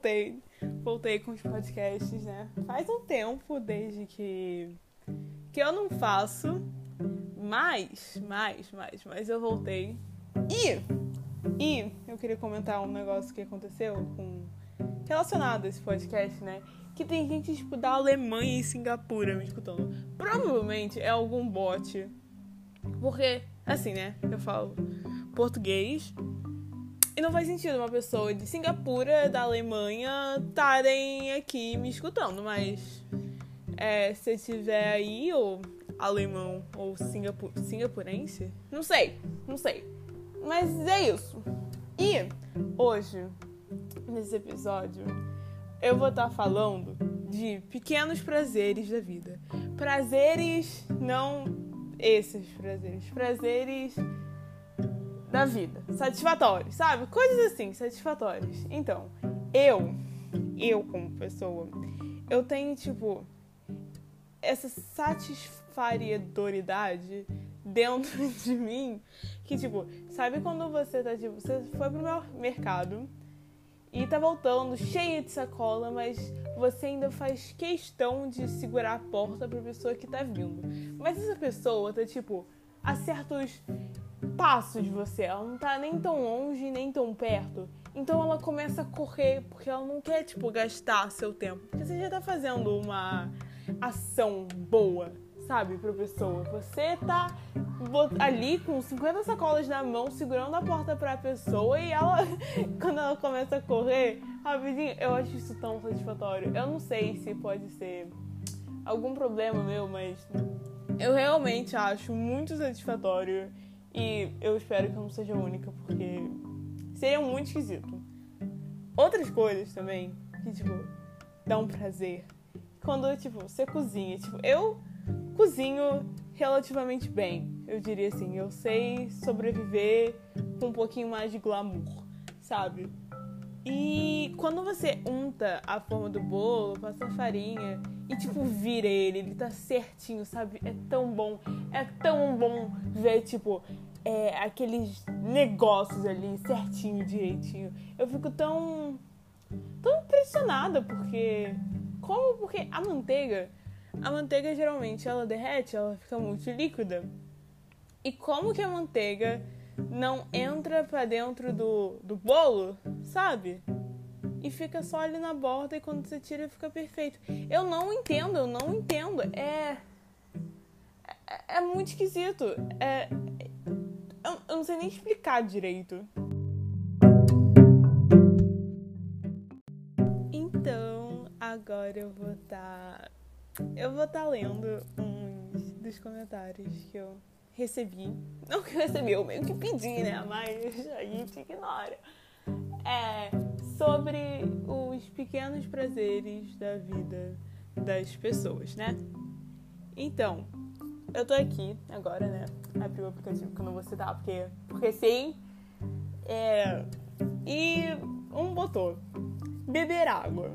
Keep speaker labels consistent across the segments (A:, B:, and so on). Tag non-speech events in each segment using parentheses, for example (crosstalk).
A: voltei. Voltei com os podcasts, né? Faz um tempo desde que, que eu não faço. Mas, mais, mais, mas eu voltei. E, e eu queria comentar um negócio que aconteceu com relacionado a esse podcast, né? Que tem gente, tipo, da Alemanha e Singapura me escutando. Provavelmente é algum bot. Porque, assim, né? Eu falo português. E não faz sentido uma pessoa de Singapura, da Alemanha, estarem aqui me escutando, mas é, se tiver aí, ou alemão, ou singapu singapurense, não sei, não sei. Mas é isso. E hoje, nesse episódio, eu vou estar falando de pequenos prazeres da vida. Prazeres, não esses prazeres, prazeres da vida, satisfatórios, sabe? Coisas assim, satisfatórias. Então, eu, eu como pessoa, eu tenho tipo essa satisfadoridade dentro (laughs) de mim que tipo, sabe quando você tá tipo, você foi pro meu mercado e tá voltando cheia de sacola, mas você ainda faz questão de segurar a porta pra pessoa que tá vindo. Mas essa pessoa tá tipo a certos passos de você, ela não tá nem tão longe nem tão perto. Então ela começa a correr porque ela não quer tipo gastar seu tempo, porque você já tá fazendo uma ação boa sabe, pra pessoa. Você tá ali com 50 sacolas na mão, segurando a porta pra pessoa e ela, (laughs) quando ela começa a correr, rapidinho, eu acho isso tão satisfatório. Eu não sei se pode ser algum problema meu, mas eu realmente acho muito satisfatório e eu espero que eu não seja a única, porque seria muito esquisito. Outras coisas também que, tipo, dão prazer. Quando, tipo, você cozinha. Tipo, eu cozinho relativamente bem, eu diria assim. Eu sei sobreviver com um pouquinho mais de glamour, sabe? E quando você unta a forma do bolo, passa farinha e tipo vira ele, ele tá certinho, sabe? É tão bom, é tão bom ver tipo é, aqueles negócios ali certinho, direitinho. Eu fico tão tão impressionada porque como porque a manteiga a manteiga geralmente ela derrete, ela fica muito líquida. E como que a manteiga não entra para dentro do, do bolo, sabe? E fica só ali na borda e quando você tira fica perfeito. Eu não entendo, eu não entendo. É. É, é muito esquisito. É. Eu, não sei nem explicar direito. Então, agora eu vou estar tá eu vou estar tá lendo uns dos comentários que eu recebi. Não que eu recebi, eu meio que pedi, né? Mas (laughs) a gente ignora. É sobre os pequenos prazeres da vida das pessoas, né? Então, eu tô aqui agora, né? Abri o aplicativo que eu não vou citar, porque, porque sim. É, e um botou beber água.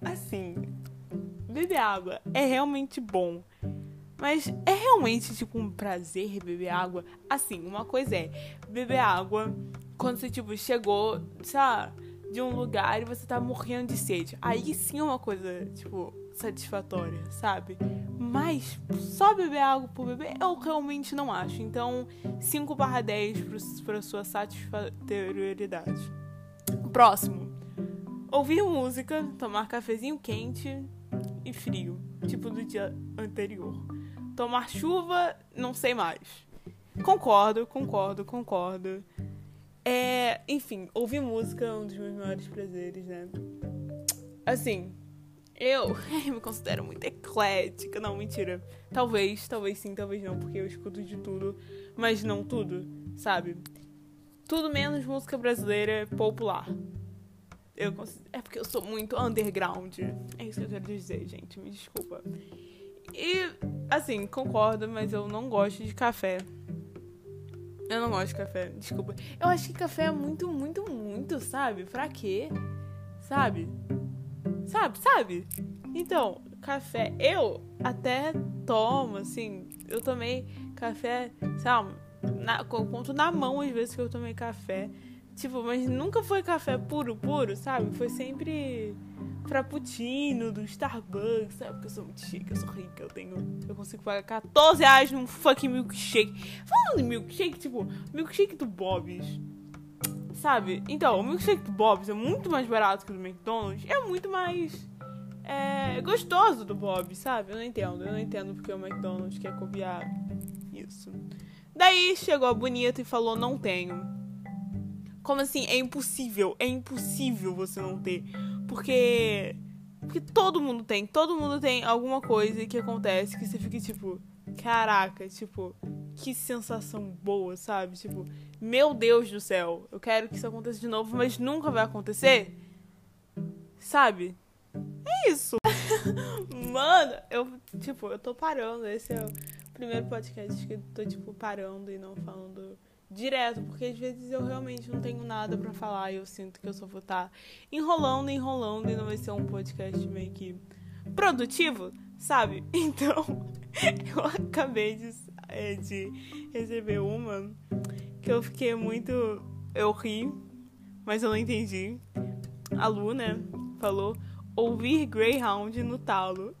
A: Assim, beber água é realmente bom. Mas é realmente tipo um prazer beber água? Assim, uma coisa é beber água quando você tipo chegou, sabe, de um lugar e você tá morrendo de sede. Aí sim é uma coisa, tipo, satisfatória, sabe? Mas só beber água por beber eu realmente não acho. Então, 5 barra 10 para sua satisfatoriedade. Próximo. Ouvir música, tomar cafezinho quente, e frio, tipo do dia anterior. Tomar chuva, não sei mais. Concordo, concordo, concordo. É, enfim, ouvir música é um dos meus maiores prazeres, né? Assim, eu, (laughs) eu me considero muito eclética. Não, mentira. Talvez, talvez sim, talvez não, porque eu escuto de tudo, mas não tudo, sabe? Tudo menos música brasileira popular. Eu é porque eu sou muito underground. É isso que eu quero dizer, gente. Me desculpa. E, assim, concordo, mas eu não gosto de café. Eu não gosto de café, desculpa. Eu acho que café é muito, muito, muito, sabe? Pra quê? Sabe? Sabe, sabe? Então, café. Eu até tomo, assim. Eu tomei café, sabe? Na, conto na mão as vezes que eu tomei café Tipo, mas nunca foi café puro, puro, sabe? Foi sempre frappuccino do Starbucks, sabe? Porque eu sou muito chique, eu sou rica, eu tenho. Eu consigo pagar 14 reais num fucking milkshake. Falando em milkshake, tipo, milkshake do Bob's. Sabe? Então, o milkshake do Bob's é muito mais barato que o do McDonald's. É muito mais. É gostoso do Bob's, sabe? Eu não entendo. Eu não entendo porque o McDonald's quer copiar isso. Daí chegou a bonita e falou: Não tenho. Como assim? É impossível. É impossível você não ter. Porque. Porque todo mundo tem. Todo mundo tem alguma coisa que acontece que você fica tipo. Caraca, tipo, que sensação boa, sabe? Tipo, meu Deus do céu, eu quero que isso aconteça de novo, mas nunca vai acontecer. Sabe? É isso. (laughs) Mano, eu, tipo, eu tô parando. Esse é o primeiro podcast que eu tô, tipo, parando e não falando direto, porque às vezes eu realmente não tenho nada para falar e eu sinto que eu só vou estar tá enrolando, enrolando e não vai ser um podcast meio que produtivo, sabe? (laughs) Então, (laughs) eu acabei de, é, de receber uma que eu fiquei muito. Eu ri, mas eu não entendi. A Lu, né, falou ouvir Greyhound no talo. (laughs)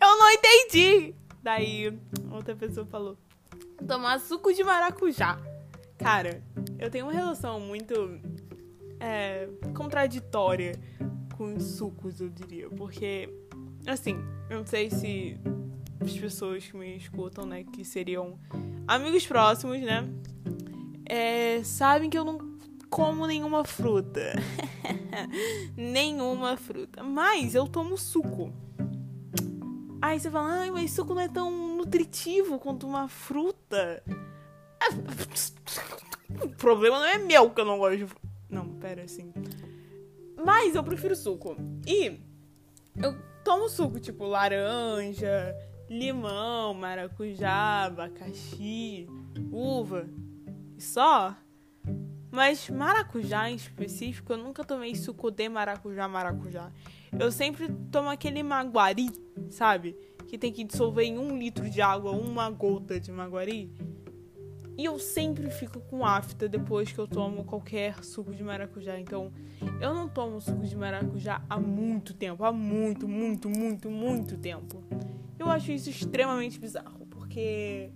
A: eu não entendi! Daí, outra pessoa falou tomar suco de maracujá. Cara, eu tenho uma relação muito é, contraditória com sucos, eu diria. Porque, assim, eu não sei se as pessoas que me escutam, né, que seriam amigos próximos, né, é, sabem que eu não como nenhuma fruta. (laughs) nenhuma fruta. Mas eu tomo suco. Aí você fala, ai, mas suco não é tão nutritivo quanto uma fruta. (laughs) O problema não é meu que eu não gosto de. Não, pera assim. Mas eu prefiro suco. E eu tomo suco tipo laranja, limão, maracujá, abacaxi, uva. E só. Mas maracujá em específico, eu nunca tomei suco de maracujá, maracujá. Eu sempre tomo aquele maguari, sabe? Que tem que dissolver em um litro de água uma gota de maguari. E eu sempre fico com afta depois que eu tomo qualquer suco de maracujá. Então, eu não tomo suco de maracujá há muito tempo. Há muito, muito, muito, muito tempo. Eu acho isso extremamente bizarro. Porque.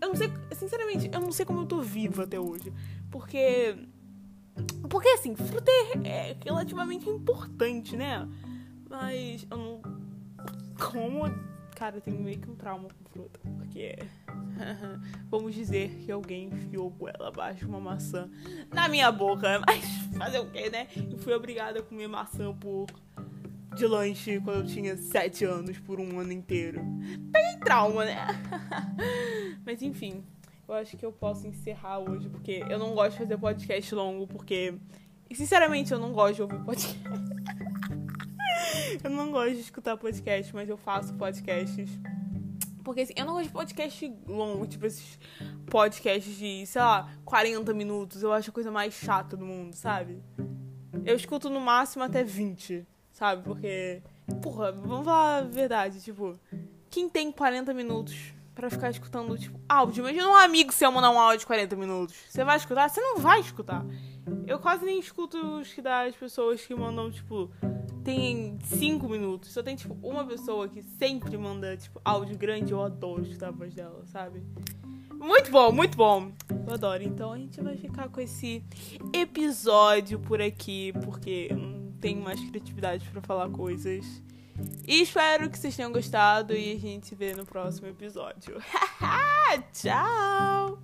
A: Eu não sei. Sinceramente, eu não sei como eu tô viva até hoje. Porque. Porque assim, fruta é relativamente importante, né? Mas eu não. Como. Cara, eu tenho meio que um trauma com fruta. Porque. (laughs) Vamos dizer que alguém enfiou goela abaixo de uma maçã na minha boca. (laughs) Mas fazer o quê, né? Eu fui obrigada a comer maçã por. De lanche quando eu tinha 7 anos por um ano inteiro. Peguei trauma, né? (laughs) Mas enfim, eu acho que eu posso encerrar hoje, porque eu não gosto de fazer podcast longo, porque. Sinceramente, eu não gosto de ouvir podcast. (laughs) eu não gosto de escutar podcast, mas eu faço podcasts. Porque assim, eu não gosto de podcast longo, tipo esses podcasts de, sei lá, 40 minutos. Eu acho a coisa mais chata do mundo, sabe? Eu escuto no máximo até 20, sabe? Porque, porra, vamos falar a verdade, tipo, quem tem 40 minutos para ficar escutando, tipo, áudio? Imagina um amigo seu mandar um áudio de 40 minutos. Você vai escutar? Você não vai escutar. Eu quase nem escuto os que dá as pessoas que mandam, tipo, tem cinco minutos. Só tem, tipo, uma pessoa que sempre manda, tipo, áudio grande. Eu adoro escutar a voz dela, sabe? Muito bom, muito bom. Eu adoro. Então a gente vai ficar com esse episódio por aqui, porque eu não tenho mais criatividade para falar coisas. E espero que vocês tenham gostado e a gente se vê no próximo episódio. (laughs) Tchau!